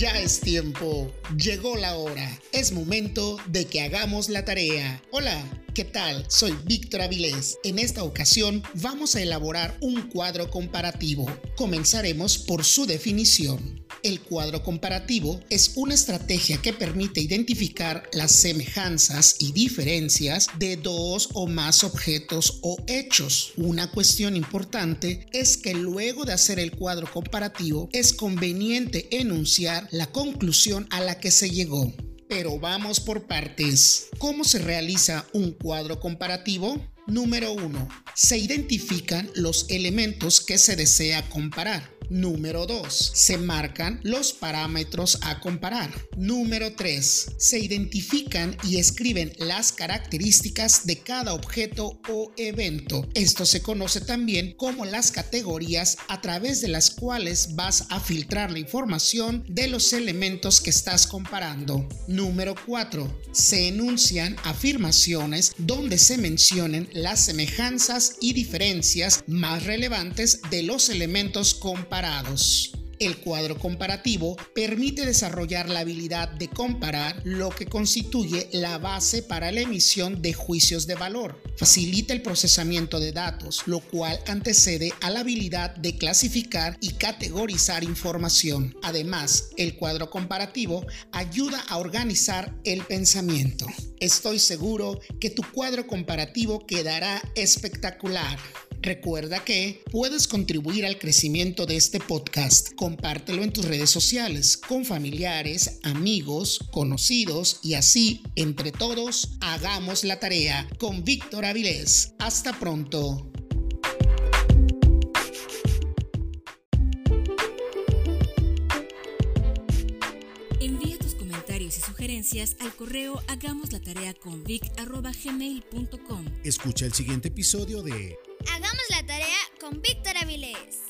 Ya es tiempo, llegó la hora, es momento de que hagamos la tarea. Hola, ¿qué tal? Soy Víctor Avilés. En esta ocasión vamos a elaborar un cuadro comparativo. Comenzaremos por su definición. El cuadro comparativo es una estrategia que permite identificar las semejanzas y diferencias de dos o más objetos o hechos. Una cuestión importante es que luego de hacer el cuadro comparativo es conveniente enunciar la conclusión a la que se llegó. Pero vamos por partes. ¿Cómo se realiza un cuadro comparativo? Número 1. Se identifican los elementos que se desea comparar. Número 2. Se marcan los parámetros a comparar. Número 3. Se identifican y escriben las características de cada objeto o evento. Esto se conoce también como las categorías a través de las cuales vas a filtrar la información de los elementos que estás comparando. Número 4. Se enuncian afirmaciones donde se mencionen las semejanzas y diferencias más relevantes de los elementos comparados el cuadro comparativo permite desarrollar la habilidad de comparar lo que constituye la base para la emisión de juicios de valor. Facilita el procesamiento de datos, lo cual antecede a la habilidad de clasificar y categorizar información. Además, el cuadro comparativo ayuda a organizar el pensamiento. Estoy seguro que tu cuadro comparativo quedará espectacular. Recuerda que puedes contribuir al crecimiento de este podcast. Compártelo en tus redes sociales, con familiares, amigos, conocidos y así, entre todos, hagamos la tarea con Víctor Avilés. Hasta pronto. Envía tus comentarios y sugerencias al correo hagamos la tarea con Escucha el siguiente episodio de Hagamos la tarea con Víctor Avilés.